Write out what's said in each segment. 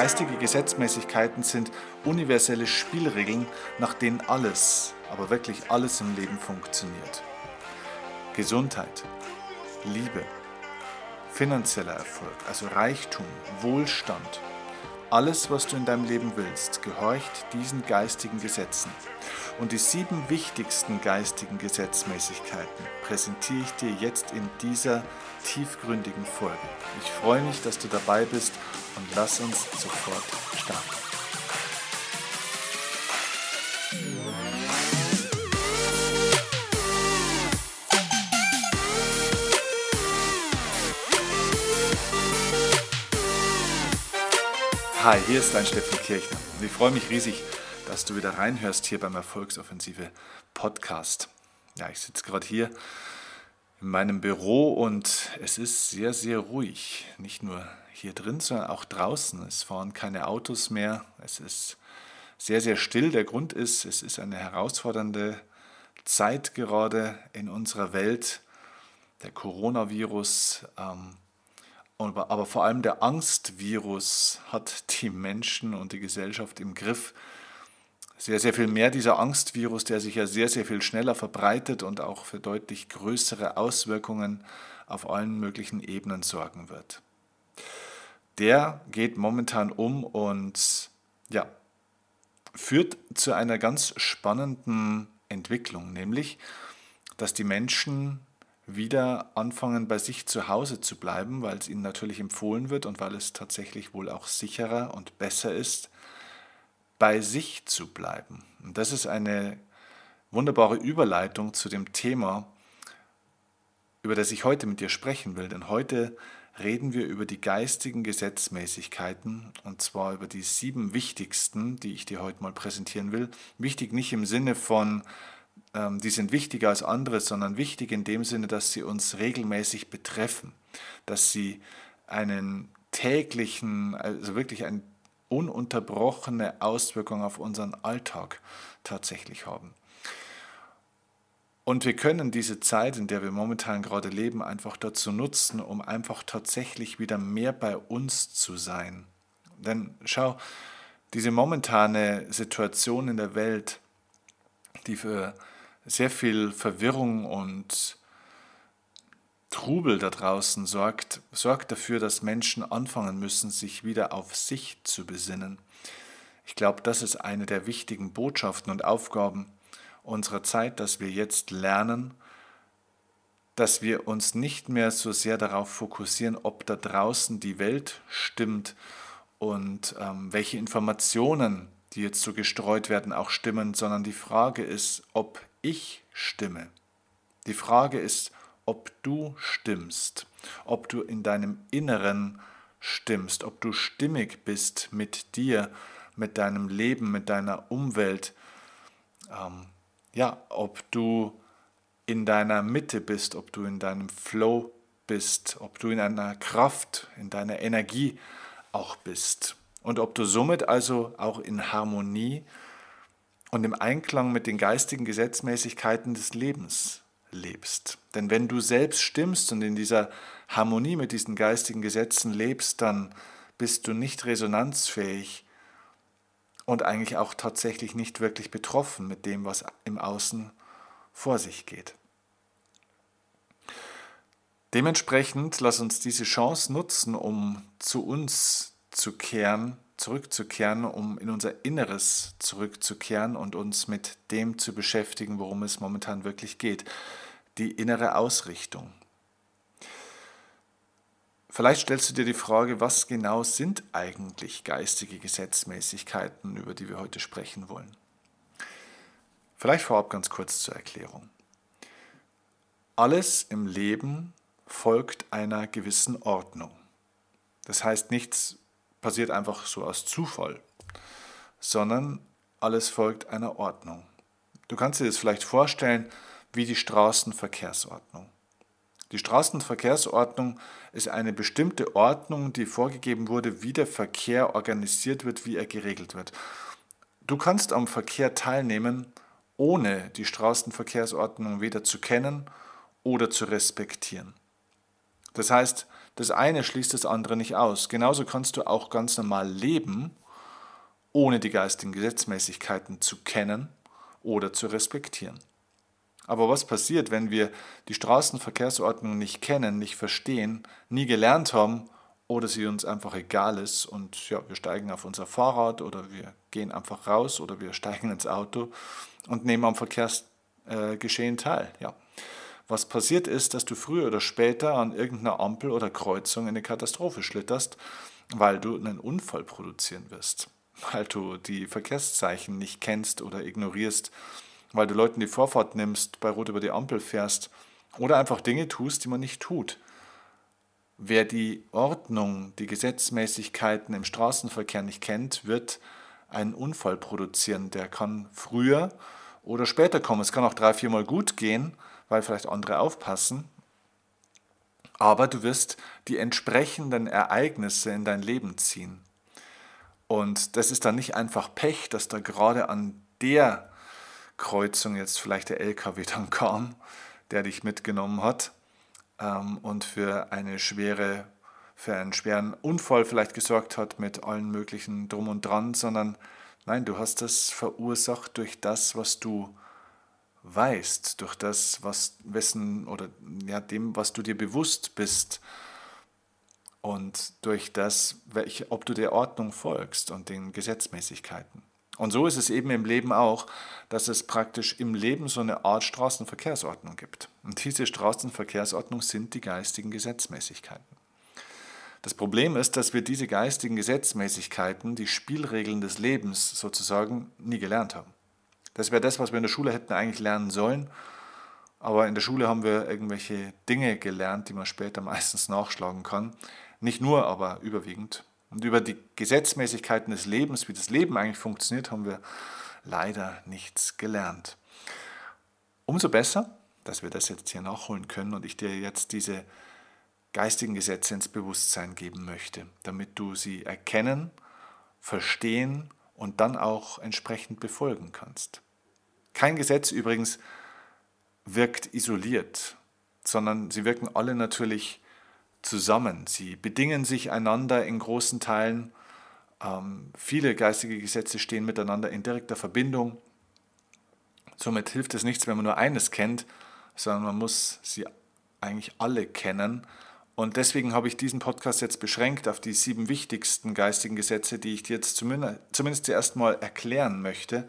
Geistige Gesetzmäßigkeiten sind universelle Spielregeln, nach denen alles, aber wirklich alles im Leben funktioniert. Gesundheit, Liebe, finanzieller Erfolg, also Reichtum, Wohlstand, alles, was du in deinem Leben willst, gehorcht diesen geistigen Gesetzen. Und die sieben wichtigsten geistigen Gesetzmäßigkeiten präsentiere ich dir jetzt in dieser tiefgründigen Folge. Ich freue mich, dass du dabei bist und lass uns sofort starten. Hi, hier ist dein Steffen Kirchner. Und ich freue mich riesig, dass du wieder reinhörst hier beim Erfolgsoffensive Podcast. Ja, ich sitze gerade hier in meinem Büro und es ist sehr, sehr ruhig. Nicht nur hier drin, sondern auch draußen. Es fahren keine Autos mehr. Es ist sehr, sehr still. Der Grund ist, es ist eine herausfordernde Zeit gerade in unserer Welt. Der Coronavirus ähm, aber vor allem der Angstvirus hat die Menschen und die Gesellschaft im Griff. Sehr, sehr viel mehr dieser Angstvirus, der sich ja sehr, sehr viel schneller verbreitet und auch für deutlich größere Auswirkungen auf allen möglichen Ebenen sorgen wird. Der geht momentan um und ja, führt zu einer ganz spannenden Entwicklung, nämlich dass die Menschen wieder anfangen, bei sich zu Hause zu bleiben, weil es ihnen natürlich empfohlen wird und weil es tatsächlich wohl auch sicherer und besser ist, bei sich zu bleiben. Und das ist eine wunderbare Überleitung zu dem Thema, über das ich heute mit dir sprechen will. Denn heute reden wir über die geistigen Gesetzmäßigkeiten und zwar über die sieben wichtigsten, die ich dir heute mal präsentieren will. Wichtig nicht im Sinne von die sind wichtiger als andere, sondern wichtig in dem Sinne, dass sie uns regelmäßig betreffen, dass sie einen täglichen, also wirklich eine ununterbrochene Auswirkung auf unseren Alltag tatsächlich haben. Und wir können diese Zeit, in der wir momentan gerade leben, einfach dazu nutzen, um einfach tatsächlich wieder mehr bei uns zu sein. Denn schau, diese momentane Situation in der Welt, die für sehr viel Verwirrung und Trubel da draußen sorgt, sorgt dafür, dass Menschen anfangen müssen, sich wieder auf sich zu besinnen. Ich glaube, das ist eine der wichtigen Botschaften und Aufgaben unserer Zeit, dass wir jetzt lernen, dass wir uns nicht mehr so sehr darauf fokussieren, ob da draußen die Welt stimmt und ähm, welche Informationen, die jetzt so gestreut werden, auch stimmen, sondern die Frage ist, ob ich stimme. Die Frage ist, ob du stimmst, ob du in deinem Inneren stimmst, ob du stimmig bist mit dir, mit deinem Leben, mit deiner Umwelt. Ähm, ja, ob du in deiner Mitte bist, ob du in deinem Flow bist, ob du in einer Kraft, in deiner Energie auch bist. Und ob du somit also auch in Harmonie und im Einklang mit den geistigen Gesetzmäßigkeiten des Lebens lebst. Denn wenn du selbst stimmst und in dieser Harmonie mit diesen geistigen Gesetzen lebst, dann bist du nicht resonanzfähig und eigentlich auch tatsächlich nicht wirklich betroffen mit dem, was im Außen vor sich geht. Dementsprechend lass uns diese Chance nutzen, um zu uns zu kehren zurückzukehren, um in unser Inneres zurückzukehren und uns mit dem zu beschäftigen, worum es momentan wirklich geht. Die innere Ausrichtung. Vielleicht stellst du dir die Frage, was genau sind eigentlich geistige Gesetzmäßigkeiten, über die wir heute sprechen wollen. Vielleicht vorab ganz kurz zur Erklärung. Alles im Leben folgt einer gewissen Ordnung. Das heißt, nichts passiert einfach so aus Zufall, sondern alles folgt einer Ordnung. Du kannst dir das vielleicht vorstellen wie die Straßenverkehrsordnung. Die Straßenverkehrsordnung ist eine bestimmte Ordnung, die vorgegeben wurde, wie der Verkehr organisiert wird, wie er geregelt wird. Du kannst am Verkehr teilnehmen, ohne die Straßenverkehrsordnung weder zu kennen oder zu respektieren. Das heißt, das eine schließt das andere nicht aus. Genauso kannst du auch ganz normal leben, ohne die geistigen Gesetzmäßigkeiten zu kennen oder zu respektieren. Aber was passiert, wenn wir die Straßenverkehrsordnung nicht kennen, nicht verstehen, nie gelernt haben oder sie uns einfach egal ist und ja, wir steigen auf unser Fahrrad oder wir gehen einfach raus oder wir steigen ins Auto und nehmen am Verkehrsgeschehen teil. Ja. Was passiert ist, dass du früher oder später an irgendeiner Ampel oder Kreuzung in eine Katastrophe schlitterst, weil du einen Unfall produzieren wirst, weil du die Verkehrszeichen nicht kennst oder ignorierst, weil du Leuten die Vorfahrt nimmst, bei Rot über die Ampel fährst oder einfach Dinge tust, die man nicht tut. Wer die Ordnung, die Gesetzmäßigkeiten im Straßenverkehr nicht kennt, wird einen Unfall produzieren. Der kann früher oder später kommen. Es kann auch drei, viermal gut gehen, weil vielleicht andere aufpassen. Aber du wirst die entsprechenden Ereignisse in dein Leben ziehen. Und das ist dann nicht einfach Pech, dass da gerade an der Kreuzung jetzt vielleicht der LKW dann kam, der dich mitgenommen hat ähm, und für eine schwere, für einen schweren Unfall vielleicht gesorgt hat mit allen möglichen Drum und Dran, sondern nein, du hast das verursacht durch das, was du weißt, durch das, was wessen oder ja, dem, was du dir bewusst bist und durch das, welche, ob du der Ordnung folgst und den Gesetzmäßigkeiten. Und so ist es eben im Leben auch, dass es praktisch im Leben so eine Art Straßenverkehrsordnung gibt. Und diese Straßenverkehrsordnung sind die geistigen Gesetzmäßigkeiten. Das Problem ist, dass wir diese geistigen Gesetzmäßigkeiten, die Spielregeln des Lebens sozusagen, nie gelernt haben. Das wäre das, was wir in der Schule hätten eigentlich lernen sollen. Aber in der Schule haben wir irgendwelche Dinge gelernt, die man später meistens nachschlagen kann. Nicht nur, aber überwiegend. Und über die Gesetzmäßigkeiten des Lebens, wie das Leben eigentlich funktioniert, haben wir leider nichts gelernt. Umso besser, dass wir das jetzt hier nachholen können und ich dir jetzt diese geistigen Gesetze ins Bewusstsein geben möchte, damit du sie erkennen, verstehen und dann auch entsprechend befolgen kannst. Kein Gesetz übrigens wirkt isoliert, sondern sie wirken alle natürlich zusammen. Sie bedingen sich einander in großen Teilen. Ähm, viele geistige Gesetze stehen miteinander in direkter Verbindung. Somit hilft es nichts, wenn man nur eines kennt, sondern man muss sie eigentlich alle kennen und deswegen habe ich diesen Podcast jetzt beschränkt auf die sieben wichtigsten geistigen Gesetze, die ich dir jetzt zumindest, zuerst mal erklären möchte,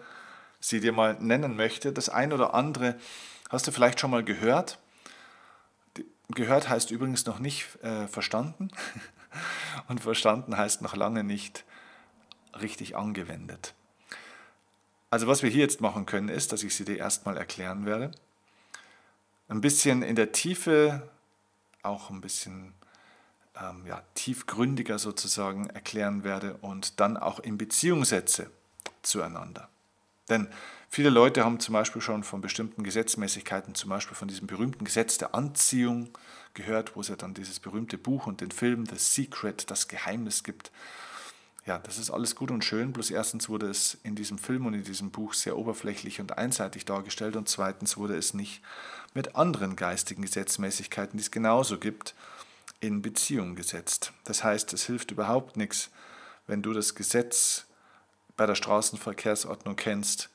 sie dir mal nennen möchte. Das ein oder andere hast du vielleicht schon mal gehört. Gehört heißt übrigens noch nicht äh, verstanden. Und verstanden heißt noch lange nicht richtig angewendet. Also was wir hier jetzt machen können, ist, dass ich sie dir erstmal erklären werde. Ein bisschen in der Tiefe auch ein bisschen ähm, ja, tiefgründiger sozusagen erklären werde und dann auch in Beziehung setze zueinander. Denn viele Leute haben zum Beispiel schon von bestimmten Gesetzmäßigkeiten, zum Beispiel von diesem berühmten Gesetz der Anziehung gehört, wo es ja dann dieses berühmte Buch und den Film The Secret, das Geheimnis gibt. Ja, das ist alles gut und schön, bloß erstens wurde es in diesem Film und in diesem Buch sehr oberflächlich und einseitig dargestellt und zweitens wurde es nicht mit anderen geistigen Gesetzmäßigkeiten, die es genauso gibt, in Beziehung gesetzt. Das heißt, es hilft überhaupt nichts, wenn du das Gesetz bei der Straßenverkehrsordnung kennst,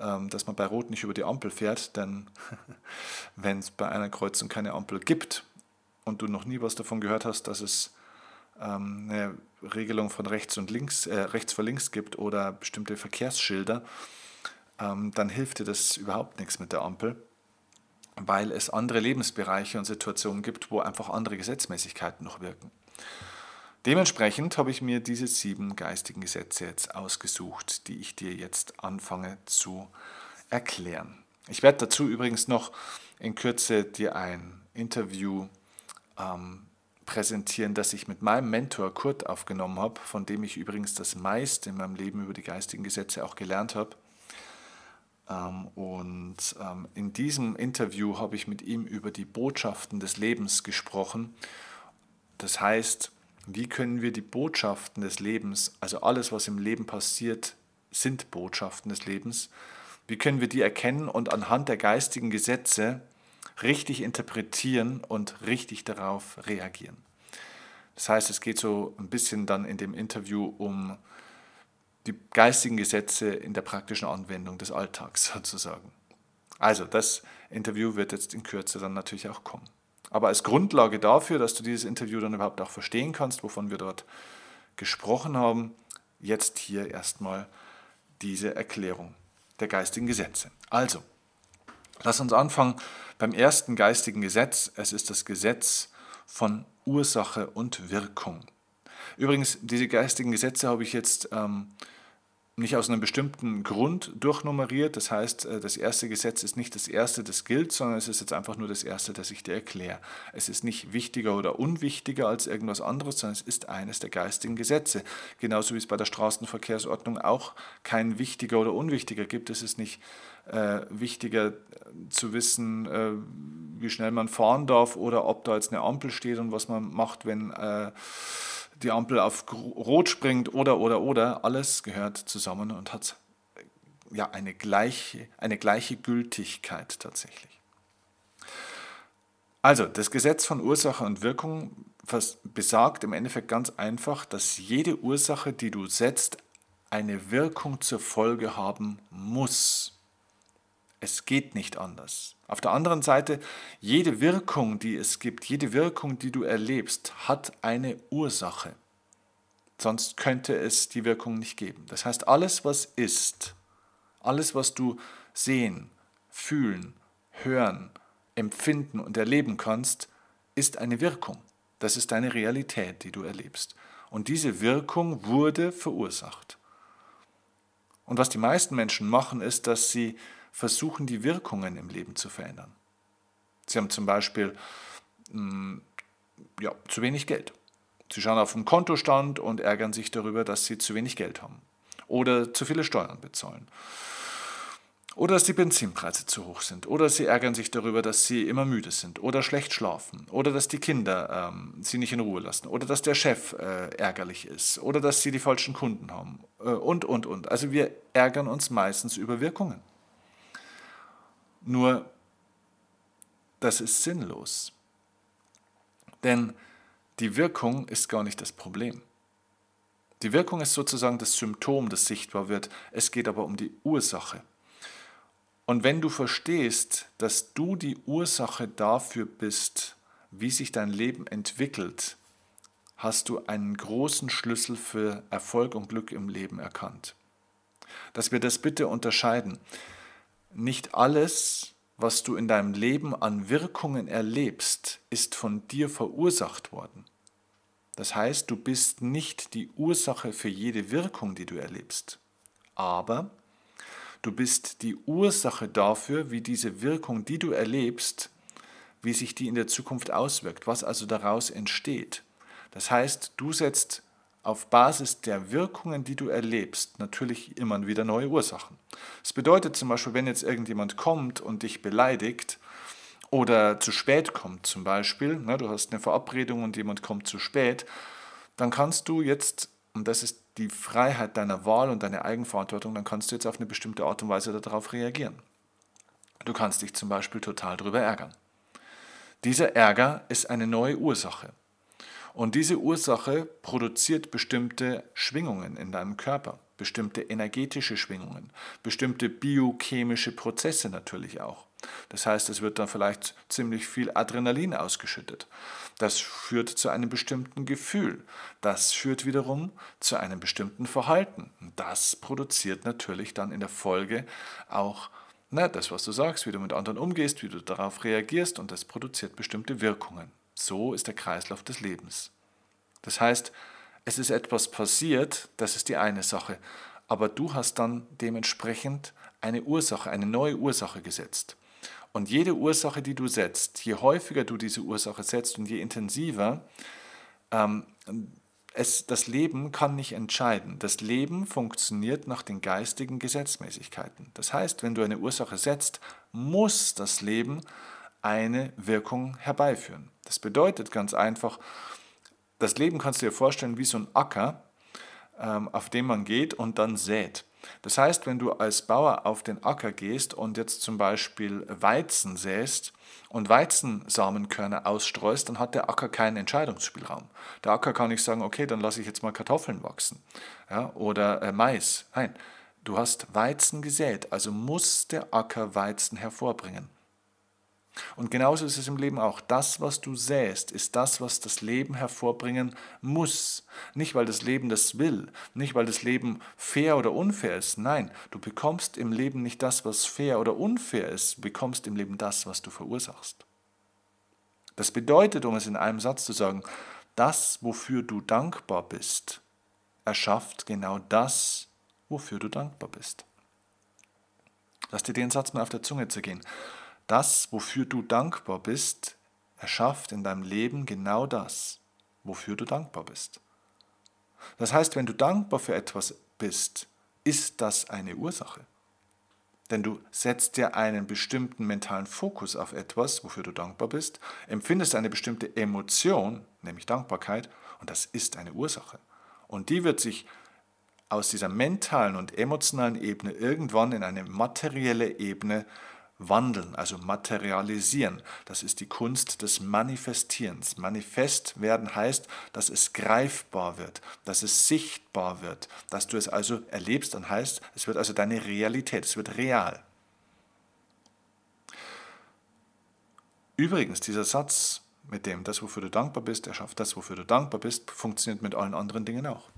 ähm, dass man bei Rot nicht über die Ampel fährt, denn wenn es bei einer Kreuzung keine Ampel gibt und du noch nie was davon gehört hast, dass es ähm, eine Regelung von rechts und links, äh, rechts vor links gibt oder bestimmte Verkehrsschilder, ähm, dann hilft dir das überhaupt nichts mit der Ampel weil es andere Lebensbereiche und Situationen gibt, wo einfach andere Gesetzmäßigkeiten noch wirken. Dementsprechend habe ich mir diese sieben geistigen Gesetze jetzt ausgesucht, die ich dir jetzt anfange zu erklären. Ich werde dazu übrigens noch in Kürze dir ein Interview ähm, präsentieren, das ich mit meinem Mentor Kurt aufgenommen habe, von dem ich übrigens das meiste in meinem Leben über die geistigen Gesetze auch gelernt habe. Ähm, und ähm, in diesem Interview habe ich mit ihm über die Botschaften des Lebens gesprochen. Das heißt, wie können wir die Botschaften des Lebens, also alles, was im Leben passiert, sind Botschaften des Lebens, wie können wir die erkennen und anhand der geistigen Gesetze richtig interpretieren und richtig darauf reagieren. Das heißt, es geht so ein bisschen dann in dem Interview um die geistigen Gesetze in der praktischen Anwendung des Alltags sozusagen. Also das Interview wird jetzt in Kürze dann natürlich auch kommen. Aber als Grundlage dafür, dass du dieses Interview dann überhaupt auch verstehen kannst, wovon wir dort gesprochen haben, jetzt hier erstmal diese Erklärung der geistigen Gesetze. Also, lass uns anfangen beim ersten geistigen Gesetz. Es ist das Gesetz von Ursache und Wirkung. Übrigens, diese geistigen Gesetze habe ich jetzt ähm, nicht aus einem bestimmten Grund durchnummeriert. Das heißt, äh, das erste Gesetz ist nicht das erste, das gilt, sondern es ist jetzt einfach nur das erste, das ich dir erkläre. Es ist nicht wichtiger oder unwichtiger als irgendwas anderes, sondern es ist eines der geistigen Gesetze. Genauso wie es bei der Straßenverkehrsordnung auch kein wichtiger oder unwichtiger gibt. Es ist nicht äh, wichtiger zu wissen, äh, wie schnell man fahren darf oder ob da jetzt eine Ampel steht und was man macht, wenn äh, die Ampel auf Rot springt oder, oder, oder, alles gehört zusammen und hat ja eine gleiche, eine gleiche Gültigkeit tatsächlich. Also, das Gesetz von Ursache und Wirkung besagt im Endeffekt ganz einfach, dass jede Ursache, die du setzt, eine Wirkung zur Folge haben muss. Es geht nicht anders. Auf der anderen Seite, jede Wirkung, die es gibt, jede Wirkung, die du erlebst, hat eine Ursache. Sonst könnte es die Wirkung nicht geben. Das heißt, alles, was ist, alles, was du sehen, fühlen, hören, empfinden und erleben kannst, ist eine Wirkung. Das ist deine Realität, die du erlebst. Und diese Wirkung wurde verursacht. Und was die meisten Menschen machen, ist, dass sie versuchen, die Wirkungen im Leben zu verändern. Sie haben zum Beispiel mh, mm, ja, zu wenig Geld. Sie schauen auf den Kontostand und ärgern sich darüber, dass sie zu wenig Geld haben oder zu viele Steuern bezahlen. Oder dass die Benzinpreise zu hoch sind. Oder sie ärgern sich darüber, dass sie immer müde sind oder schlecht schlafen. Oder dass die Kinder ähm, sie nicht in Ruhe lassen. Oder dass der Chef äh, ärgerlich ist. Oder dass sie die falschen Kunden haben. Äh, und, und, und. Also wir ärgern uns meistens über Wirkungen. Nur, das ist sinnlos. Denn die Wirkung ist gar nicht das Problem. Die Wirkung ist sozusagen das Symptom, das sichtbar wird. Es geht aber um die Ursache. Und wenn du verstehst, dass du die Ursache dafür bist, wie sich dein Leben entwickelt, hast du einen großen Schlüssel für Erfolg und Glück im Leben erkannt. Dass wir das bitte unterscheiden. Nicht alles, was du in deinem Leben an Wirkungen erlebst, ist von dir verursacht worden. Das heißt, du bist nicht die Ursache für jede Wirkung, die du erlebst, aber du bist die Ursache dafür, wie diese Wirkung, die du erlebst, wie sich die in der Zukunft auswirkt, was also daraus entsteht. Das heißt, du setzt auf Basis der Wirkungen, die du erlebst, natürlich immer wieder neue Ursachen. Das bedeutet zum Beispiel, wenn jetzt irgendjemand kommt und dich beleidigt oder zu spät kommt zum Beispiel, ne, du hast eine Verabredung und jemand kommt zu spät, dann kannst du jetzt, und das ist die Freiheit deiner Wahl und deine Eigenverantwortung, dann kannst du jetzt auf eine bestimmte Art und Weise darauf reagieren. Du kannst dich zum Beispiel total darüber ärgern. Dieser Ärger ist eine neue Ursache. Und diese Ursache produziert bestimmte Schwingungen in deinem Körper, bestimmte energetische Schwingungen, bestimmte biochemische Prozesse natürlich auch. Das heißt, es wird dann vielleicht ziemlich viel Adrenalin ausgeschüttet. Das führt zu einem bestimmten Gefühl. Das führt wiederum zu einem bestimmten Verhalten. Das produziert natürlich dann in der Folge auch na, das, was du sagst, wie du mit anderen umgehst, wie du darauf reagierst und das produziert bestimmte Wirkungen. So ist der Kreislauf des Lebens. Das heißt, es ist etwas passiert, das ist die eine Sache, aber du hast dann dementsprechend eine Ursache, eine neue Ursache gesetzt. Und jede Ursache, die du setzt, je häufiger du diese Ursache setzt und je intensiver, ähm, es, das Leben kann nicht entscheiden. Das Leben funktioniert nach den geistigen Gesetzmäßigkeiten. Das heißt, wenn du eine Ursache setzt, muss das Leben eine Wirkung herbeiführen. Das bedeutet ganz einfach, das Leben kannst du dir vorstellen wie so ein Acker, ähm, auf dem man geht und dann sät. Das heißt, wenn du als Bauer auf den Acker gehst und jetzt zum Beispiel Weizen säst und Weizensamenkörner ausstreust, dann hat der Acker keinen Entscheidungsspielraum. Der Acker kann nicht sagen, okay, dann lasse ich jetzt mal Kartoffeln wachsen ja, oder äh, Mais. Nein, du hast Weizen gesät, also muss der Acker Weizen hervorbringen. Und genauso ist es im Leben auch. Das, was du säst, ist das, was das Leben hervorbringen muss. Nicht, weil das Leben das will, nicht, weil das Leben fair oder unfair ist. Nein, du bekommst im Leben nicht das, was fair oder unfair ist, du bekommst im Leben das, was du verursachst. Das bedeutet, um es in einem Satz zu sagen, das, wofür du dankbar bist, erschafft genau das, wofür du dankbar bist. Lass dir den Satz mal auf der Zunge zergehen. Das, wofür du dankbar bist, erschafft in deinem Leben genau das, wofür du dankbar bist. Das heißt, wenn du dankbar für etwas bist, ist das eine Ursache. Denn du setzt dir einen bestimmten mentalen Fokus auf etwas, wofür du dankbar bist, empfindest eine bestimmte Emotion, nämlich Dankbarkeit, und das ist eine Ursache. Und die wird sich aus dieser mentalen und emotionalen Ebene irgendwann in eine materielle Ebene wandeln, also materialisieren. Das ist die Kunst des Manifestierens. Manifest werden heißt, dass es greifbar wird, dass es sichtbar wird, dass du es also erlebst und heißt, es wird also deine Realität, es wird real. Übrigens, dieser Satz mit dem, das, wofür du dankbar bist, erschafft das, wofür du dankbar bist, funktioniert mit allen anderen Dingen auch.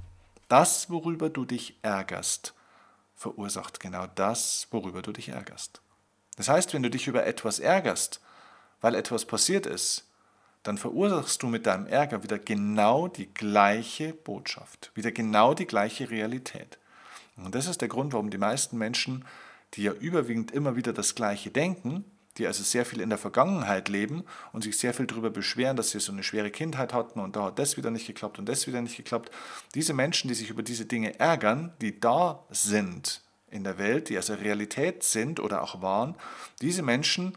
Das, worüber du dich ärgerst, verursacht genau das, worüber du dich ärgerst. Das heißt, wenn du dich über etwas ärgerst, weil etwas passiert ist, dann verursachst du mit deinem Ärger wieder genau die gleiche Botschaft, wieder genau die gleiche Realität. Und das ist der Grund, warum die meisten Menschen, die ja überwiegend immer wieder das Gleiche denken, die also sehr viel in der Vergangenheit leben und sich sehr viel darüber beschweren, dass sie so eine schwere Kindheit hatten und da hat das wieder nicht geklappt und das wieder nicht geklappt. Diese Menschen, die sich über diese Dinge ärgern, die da sind, in der Welt, die also Realität sind oder auch waren, diese Menschen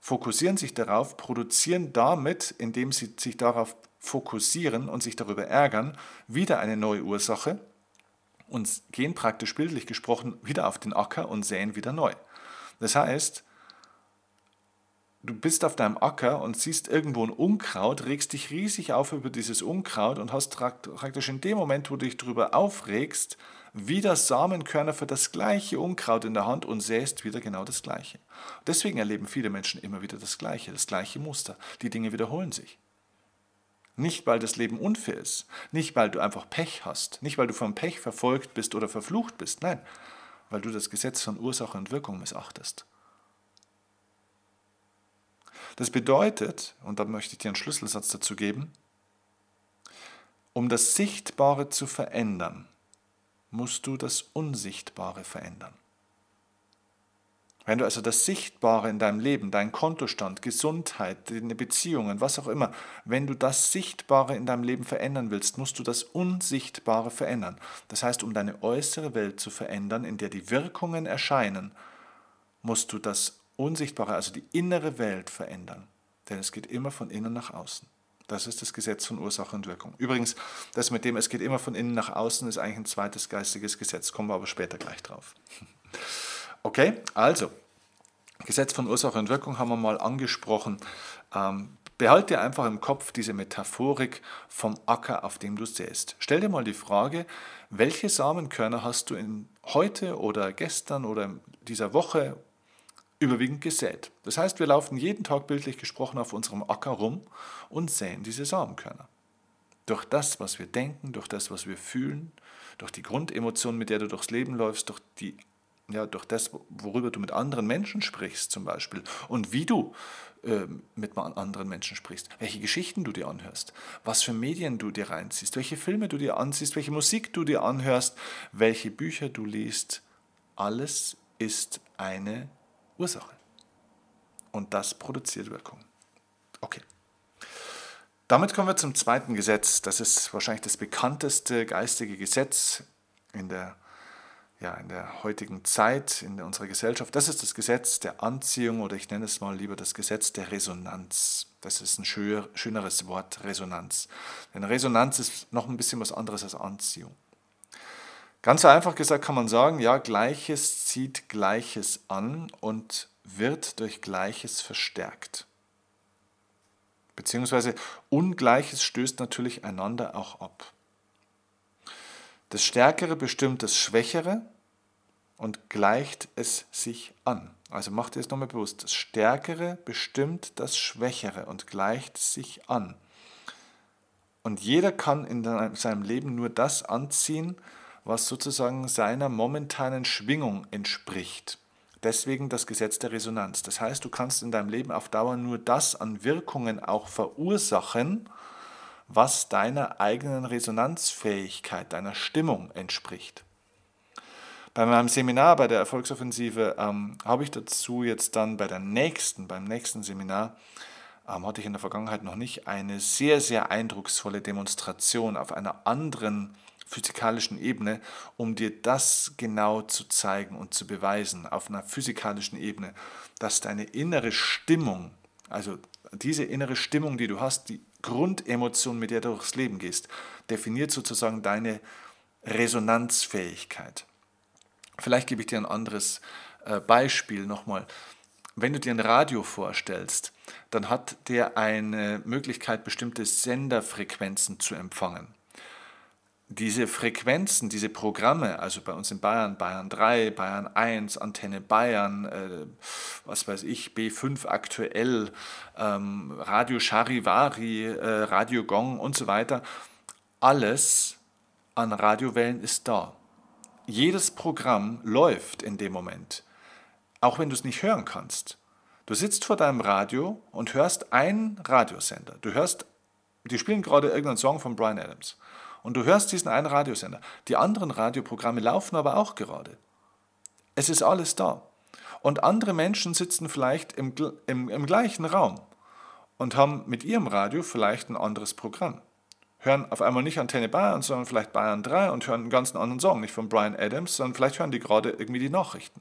fokussieren sich darauf, produzieren damit, indem sie sich darauf fokussieren und sich darüber ärgern, wieder eine neue Ursache und gehen praktisch bildlich gesprochen wieder auf den Acker und säen wieder neu. Das heißt, du bist auf deinem Acker und siehst irgendwo ein Unkraut, regst dich riesig auf über dieses Unkraut und hast praktisch in dem Moment, wo du dich darüber aufregst, wieder Samenkörner für das gleiche Unkraut in der Hand und säst wieder genau das gleiche. Deswegen erleben viele Menschen immer wieder das gleiche, das gleiche Muster. Die Dinge wiederholen sich. Nicht, weil das Leben unfair ist, nicht, weil du einfach Pech hast, nicht, weil du vom Pech verfolgt bist oder verflucht bist, nein, weil du das Gesetz von Ursache und Wirkung missachtest. Das bedeutet, und da möchte ich dir einen Schlüsselsatz dazu geben, um das Sichtbare zu verändern, musst du das Unsichtbare verändern. Wenn du also das Sichtbare in deinem Leben, dein Kontostand, Gesundheit, deine Beziehungen, was auch immer, wenn du das Sichtbare in deinem Leben verändern willst, musst du das Unsichtbare verändern. Das heißt, um deine äußere Welt zu verändern, in der die Wirkungen erscheinen, musst du das Unsichtbare, also die innere Welt verändern. Denn es geht immer von innen nach außen. Das ist das Gesetz von Ursache und Wirkung. Übrigens, das mit dem, es geht immer von innen nach außen, ist eigentlich ein zweites geistiges Gesetz. Kommen wir aber später gleich drauf. Okay, also, Gesetz von Ursache und Wirkung haben wir mal angesprochen. Ähm, behalte einfach im Kopf diese Metaphorik vom Acker, auf dem du säst. Stell dir mal die Frage, welche Samenkörner hast du in heute oder gestern oder dieser Woche überwiegend gesät. Das heißt, wir laufen jeden Tag bildlich gesprochen auf unserem Acker rum und säen diese Samenkörner. Durch das, was wir denken, durch das, was wir fühlen, durch die Grundemotion, mit der du durchs Leben läufst, durch, die, ja, durch das, worüber du mit anderen Menschen sprichst zum Beispiel und wie du äh, mit anderen Menschen sprichst, welche Geschichten du dir anhörst, was für Medien du dir reinziehst, welche Filme du dir anziehst, welche Musik du dir anhörst, welche Bücher du liest, alles ist eine Ursache. Und das produziert Wirkung. Okay. Damit kommen wir zum zweiten Gesetz. Das ist wahrscheinlich das bekannteste geistige Gesetz in der, ja, in der heutigen Zeit, in unserer Gesellschaft. Das ist das Gesetz der Anziehung oder ich nenne es mal lieber das Gesetz der Resonanz. Das ist ein schöneres Wort, Resonanz. Denn Resonanz ist noch ein bisschen was anderes als Anziehung. Ganz einfach gesagt kann man sagen, ja, Gleiches zieht Gleiches an und wird durch Gleiches verstärkt. Beziehungsweise Ungleiches stößt natürlich einander auch ab. Das Stärkere bestimmt das Schwächere und gleicht es sich an. Also macht ihr es nochmal bewusst. Das Stärkere bestimmt das Schwächere und gleicht sich an. Und jeder kann in seinem Leben nur das anziehen, was sozusagen seiner momentanen Schwingung entspricht. Deswegen das Gesetz der Resonanz. Das heißt, du kannst in deinem Leben auf Dauer nur das an Wirkungen auch verursachen, was deiner eigenen Resonanzfähigkeit, deiner Stimmung entspricht. Bei meinem Seminar, bei der Erfolgsoffensive, ähm, habe ich dazu jetzt dann bei der nächsten, beim nächsten Seminar, ähm, hatte ich in der Vergangenheit noch nicht, eine sehr, sehr eindrucksvolle Demonstration auf einer anderen physikalischen Ebene, um dir das genau zu zeigen und zu beweisen, auf einer physikalischen Ebene, dass deine innere Stimmung, also diese innere Stimmung, die du hast, die Grundemotion, mit der du durchs Leben gehst, definiert sozusagen deine Resonanzfähigkeit. Vielleicht gebe ich dir ein anderes äh, Beispiel nochmal. Wenn du dir ein Radio vorstellst, dann hat der eine Möglichkeit, bestimmte Senderfrequenzen zu empfangen diese Frequenzen, diese Programme, also bei uns in Bayern, Bayern 3, Bayern 1, Antenne Bayern, äh, was weiß ich, B5 aktuell, ähm, Radio Charivari, äh, Radio Gong und so weiter, alles an Radiowellen ist da. Jedes Programm läuft in dem Moment, auch wenn du es nicht hören kannst. Du sitzt vor deinem Radio und hörst einen Radiosender. Du hörst, die spielen gerade irgendeinen Song von Brian Adams. Und du hörst diesen einen Radiosender. Die anderen Radioprogramme laufen aber auch gerade. Es ist alles da. Und andere Menschen sitzen vielleicht im, im, im gleichen Raum und haben mit ihrem Radio vielleicht ein anderes Programm. Hören auf einmal nicht Antenne Bayern, sondern vielleicht Bayern 3 und hören einen ganz anderen Song. Nicht von Brian Adams, sondern vielleicht hören die gerade irgendwie die Nachrichten.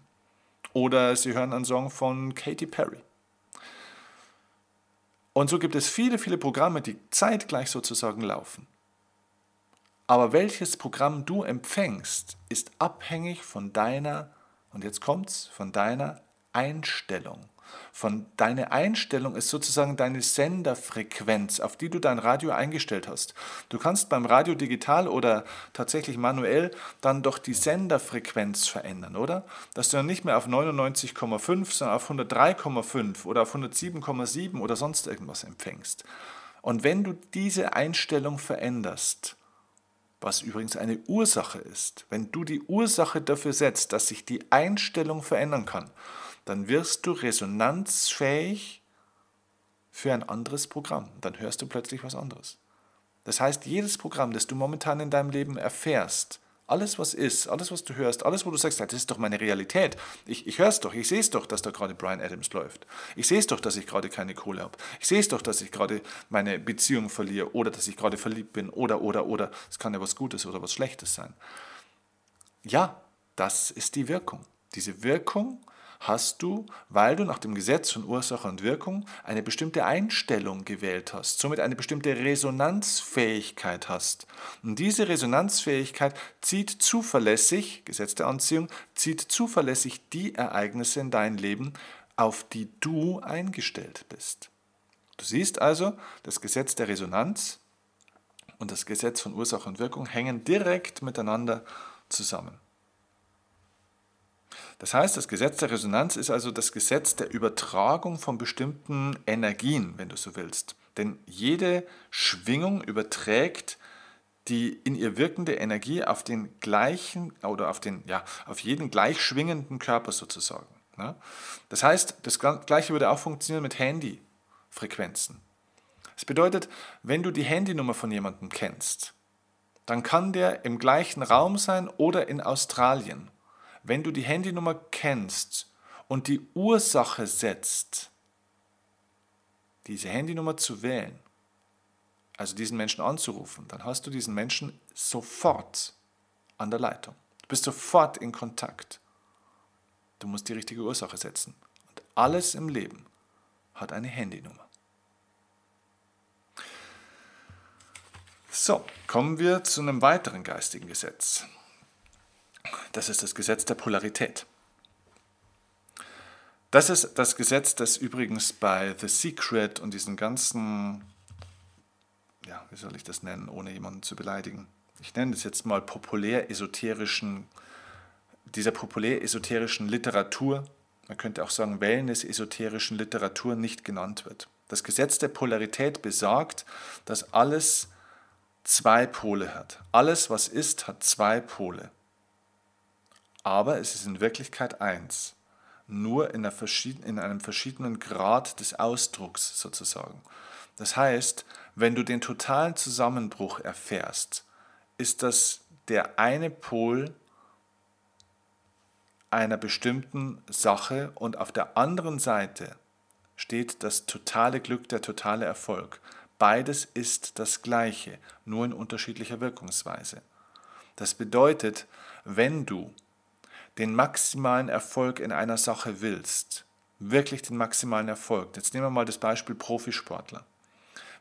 Oder sie hören einen Song von Katy Perry. Und so gibt es viele, viele Programme, die zeitgleich sozusagen laufen. Aber welches Programm du empfängst, ist abhängig von deiner, und jetzt kommt's, von deiner Einstellung. Von deiner Einstellung ist sozusagen deine Senderfrequenz, auf die du dein Radio eingestellt hast. Du kannst beim Radio digital oder tatsächlich manuell dann doch die Senderfrequenz verändern, oder? Dass du dann nicht mehr auf 99,5, sondern auf 103,5 oder auf 107,7 oder sonst irgendwas empfängst. Und wenn du diese Einstellung veränderst, was übrigens eine Ursache ist. Wenn du die Ursache dafür setzt, dass sich die Einstellung verändern kann, dann wirst du resonanzfähig für ein anderes Programm. Dann hörst du plötzlich was anderes. Das heißt, jedes Programm, das du momentan in deinem Leben erfährst, alles, was ist, alles, was du hörst, alles, wo du sagst, das ist doch meine Realität. Ich, ich höre es doch, ich sehe es doch, dass da gerade Brian Adams läuft. Ich sehe es doch, dass ich gerade keine Kohle habe. Ich sehe es doch, dass ich gerade meine Beziehung verliere oder dass ich gerade verliebt bin oder, oder, oder. Es kann ja was Gutes oder was Schlechtes sein. Ja, das ist die Wirkung. Diese Wirkung hast du, weil du nach dem Gesetz von Ursache und Wirkung eine bestimmte Einstellung gewählt hast, somit eine bestimmte Resonanzfähigkeit hast. Und diese Resonanzfähigkeit zieht zuverlässig, Gesetz der Anziehung, zieht zuverlässig die Ereignisse in dein Leben, auf die du eingestellt bist. Du siehst also, das Gesetz der Resonanz und das Gesetz von Ursache und Wirkung hängen direkt miteinander zusammen. Das heißt, das Gesetz der Resonanz ist also das Gesetz der Übertragung von bestimmten Energien, wenn du so willst. Denn jede Schwingung überträgt die in ihr wirkende Energie auf den gleichen oder auf den ja auf jeden gleich schwingenden Körper sozusagen. Ne? Das heißt, das gleiche würde auch funktionieren mit Handyfrequenzen. Das bedeutet, wenn du die Handynummer von jemandem kennst, dann kann der im gleichen Raum sein oder in Australien wenn du die Handynummer kennst und die Ursache setzt, diese Handynummer zu wählen, also diesen Menschen anzurufen, dann hast du diesen Menschen sofort an der Leitung. Du bist sofort in Kontakt. Du musst die richtige Ursache setzen. Und alles im Leben hat eine Handynummer. So, kommen wir zu einem weiteren geistigen Gesetz. Das ist das Gesetz der Polarität. Das ist das Gesetz, das übrigens bei The Secret und diesen ganzen, ja, wie soll ich das nennen, ohne jemanden zu beleidigen. Ich nenne das jetzt mal populär-esoterischen, dieser populär-esoterischen Literatur, man könnte auch sagen Wellness-esoterischen Literatur nicht genannt wird. Das Gesetz der Polarität besagt, dass alles zwei Pole hat. Alles, was ist, hat zwei Pole. Aber es ist in Wirklichkeit eins nur in, in einem verschiedenen Grad des Ausdrucks sozusagen. Das heißt, wenn du den totalen Zusammenbruch erfährst, ist das der eine Pol einer bestimmten Sache und auf der anderen Seite steht das totale Glück, der totale Erfolg. Beides ist das gleiche, nur in unterschiedlicher Wirkungsweise. Das bedeutet, wenn du den maximalen Erfolg in einer Sache willst, wirklich den maximalen Erfolg, jetzt nehmen wir mal das Beispiel Profisportler,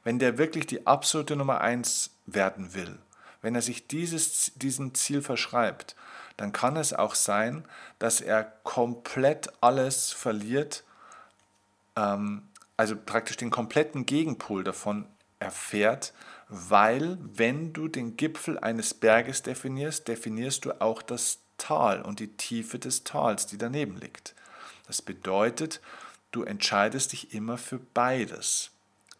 wenn der wirklich die absolute Nummer eins werden will, wenn er sich dieses, diesem Ziel verschreibt, dann kann es auch sein, dass er komplett alles verliert, ähm, also praktisch den kompletten Gegenpol davon erfährt, weil wenn du den Gipfel eines Berges definierst, definierst du auch das Tal und die Tiefe des Tals, die daneben liegt. Das bedeutet, du entscheidest dich immer für beides.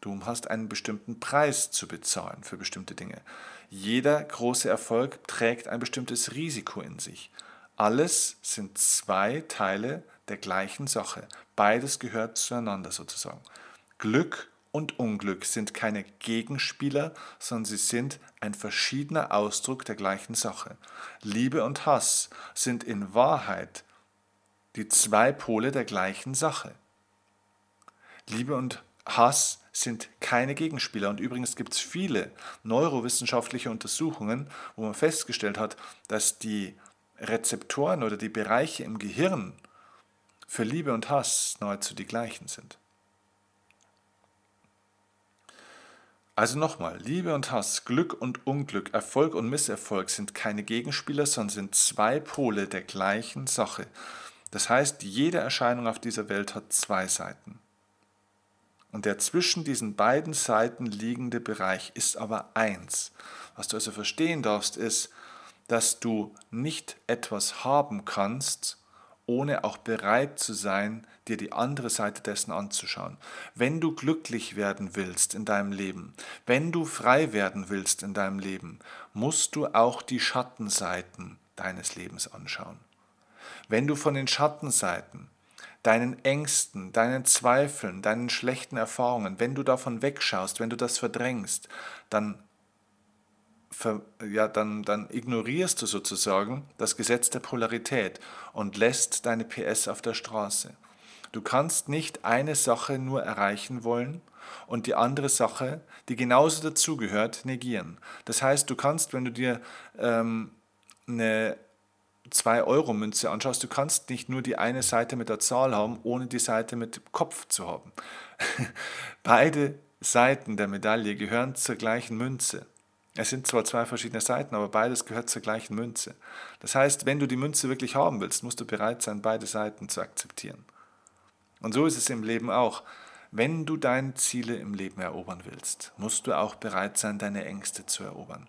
Du hast einen bestimmten Preis zu bezahlen für bestimmte Dinge. Jeder große Erfolg trägt ein bestimmtes Risiko in sich. Alles sind zwei Teile der gleichen Sache. Beides gehört zueinander sozusagen. Glück und Unglück sind keine Gegenspieler, sondern sie sind ein verschiedener Ausdruck der gleichen Sache. Liebe und Hass sind in Wahrheit die zwei Pole der gleichen Sache. Liebe und Hass sind keine Gegenspieler. Und übrigens gibt es viele neurowissenschaftliche Untersuchungen, wo man festgestellt hat, dass die Rezeptoren oder die Bereiche im Gehirn für Liebe und Hass nahezu die gleichen sind. Also nochmal, Liebe und Hass, Glück und Unglück, Erfolg und Misserfolg sind keine Gegenspieler, sondern sind zwei Pole der gleichen Sache. Das heißt, jede Erscheinung auf dieser Welt hat zwei Seiten. Und der zwischen diesen beiden Seiten liegende Bereich ist aber eins. Was du also verstehen darfst, ist, dass du nicht etwas haben kannst, ohne auch bereit zu sein, dir die andere Seite dessen anzuschauen. Wenn du glücklich werden willst in deinem Leben, wenn du frei werden willst in deinem Leben, musst du auch die Schattenseiten deines Lebens anschauen. Wenn du von den Schattenseiten, deinen Ängsten, deinen Zweifeln, deinen schlechten Erfahrungen, wenn du davon wegschaust, wenn du das verdrängst, dann ja, dann, dann ignorierst du sozusagen das Gesetz der Polarität und lässt deine PS auf der Straße. Du kannst nicht eine Sache nur erreichen wollen und die andere Sache, die genauso dazugehört, negieren. Das heißt, du kannst, wenn du dir ähm, eine 2-Euro-Münze anschaust, du kannst nicht nur die eine Seite mit der Zahl haben, ohne die Seite mit Kopf zu haben. Beide Seiten der Medaille gehören zur gleichen Münze. Es sind zwar zwei verschiedene Seiten, aber beides gehört zur gleichen Münze. Das heißt, wenn du die Münze wirklich haben willst, musst du bereit sein, beide Seiten zu akzeptieren. Und so ist es im Leben auch. Wenn du deine Ziele im Leben erobern willst, musst du auch bereit sein, deine Ängste zu erobern.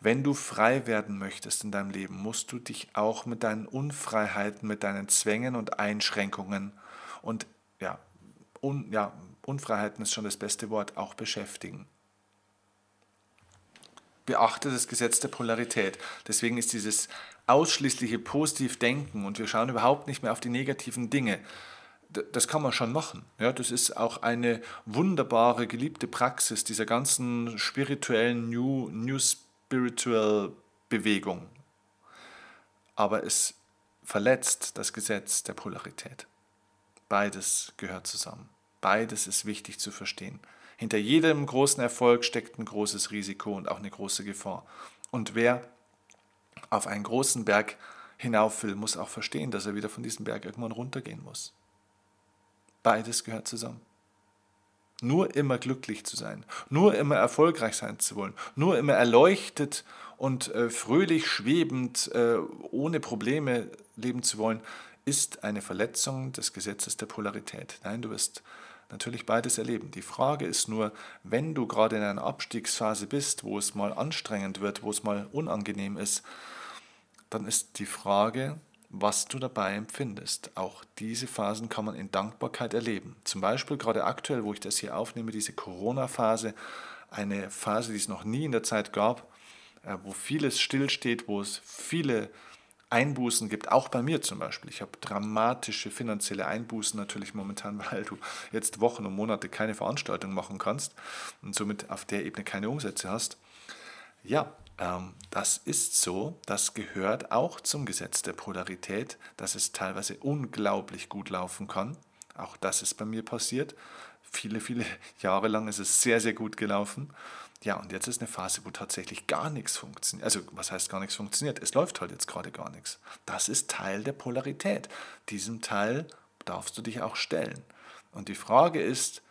Wenn du frei werden möchtest in deinem Leben, musst du dich auch mit deinen Unfreiheiten, mit deinen Zwängen und Einschränkungen und ja, un, ja Unfreiheiten ist schon das beste Wort, auch beschäftigen beachte das Gesetz der Polarität. Deswegen ist dieses ausschließliche Positivdenken und wir schauen überhaupt nicht mehr auf die negativen Dinge. Das kann man schon machen. Ja, das ist auch eine wunderbare, geliebte Praxis dieser ganzen spirituellen New, New Spiritual Bewegung. Aber es verletzt das Gesetz der Polarität. Beides gehört zusammen. Beides ist wichtig zu verstehen. Hinter jedem großen Erfolg steckt ein großes Risiko und auch eine große Gefahr. Und wer auf einen großen Berg hinauf will, muss auch verstehen, dass er wieder von diesem Berg irgendwann runtergehen muss. Beides gehört zusammen. Nur immer glücklich zu sein, nur immer erfolgreich sein zu wollen, nur immer erleuchtet und äh, fröhlich schwebend, äh, ohne Probleme leben zu wollen, ist eine Verletzung des Gesetzes der Polarität. Nein, du wirst natürlich beides erleben. Die Frage ist nur, wenn du gerade in einer Abstiegsphase bist, wo es mal anstrengend wird, wo es mal unangenehm ist, dann ist die Frage, was du dabei empfindest. Auch diese Phasen kann man in Dankbarkeit erleben. Zum Beispiel gerade aktuell, wo ich das hier aufnehme, diese Corona-Phase, eine Phase, die es noch nie in der Zeit gab, äh, wo vieles stillsteht, wo es viele Einbußen gibt, auch bei mir zum Beispiel. Ich habe dramatische finanzielle Einbußen natürlich momentan, weil du jetzt Wochen und Monate keine Veranstaltung machen kannst und somit auf der Ebene keine Umsätze hast. Ja, ähm, das ist so, das gehört auch zum Gesetz der Polarität, dass es teilweise unglaublich gut laufen kann. Auch das ist bei mir passiert. Viele, viele Jahre lang ist es sehr, sehr gut gelaufen. Ja, und jetzt ist eine Phase, wo tatsächlich gar nichts funktioniert. Also, was heißt gar nichts funktioniert? Es läuft halt jetzt gerade gar nichts. Das ist Teil der Polarität. Diesem Teil darfst du dich auch stellen. Und die Frage ist,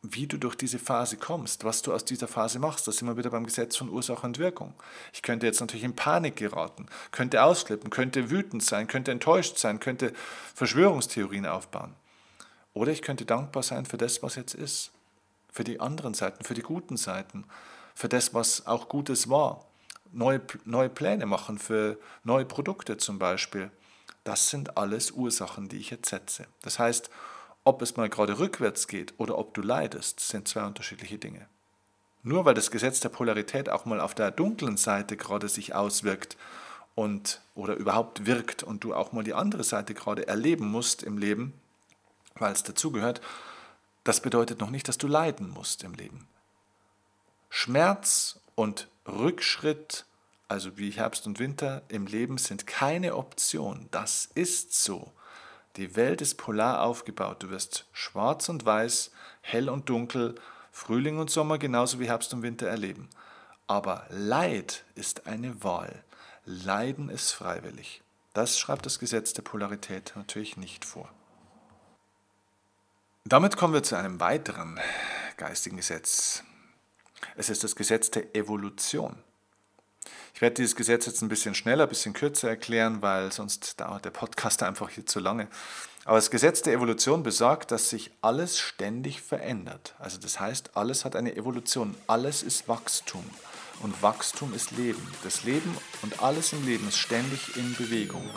wie du durch diese Phase kommst, was du aus dieser Phase machst. Da sind wir wieder beim Gesetz von Ursache und Wirkung. Ich könnte jetzt natürlich in Panik geraten, könnte ausflippen, könnte wütend sein, könnte enttäuscht sein, könnte Verschwörungstheorien aufbauen. Oder ich könnte dankbar sein für das, was jetzt ist, für die anderen Seiten, für die guten Seiten, für das, was auch Gutes war. Neue, neue Pläne machen für neue Produkte zum Beispiel. Das sind alles Ursachen, die ich jetzt setze. Das heißt, ob es mal gerade rückwärts geht oder ob du leidest, sind zwei unterschiedliche Dinge. Nur weil das Gesetz der Polarität auch mal auf der dunklen Seite gerade sich auswirkt und oder überhaupt wirkt und du auch mal die andere Seite gerade erleben musst im Leben, weil es dazugehört, das bedeutet noch nicht, dass du leiden musst im Leben. Schmerz und Rückschritt, also wie Herbst und Winter im Leben, sind keine Option. Das ist so. Die Welt ist polar aufgebaut. Du wirst schwarz und weiß, hell und dunkel, Frühling und Sommer genauso wie Herbst und Winter erleben. Aber Leid ist eine Wahl. Leiden ist freiwillig. Das schreibt das Gesetz der Polarität natürlich nicht vor. Damit kommen wir zu einem weiteren geistigen Gesetz. Es ist das Gesetz der Evolution. Ich werde dieses Gesetz jetzt ein bisschen schneller, ein bisschen kürzer erklären, weil sonst dauert der Podcast einfach hier zu lange. Aber das Gesetz der Evolution besagt, dass sich alles ständig verändert. Also das heißt, alles hat eine Evolution, alles ist Wachstum und Wachstum ist Leben. Das Leben und alles im Leben ist ständig in Bewegung.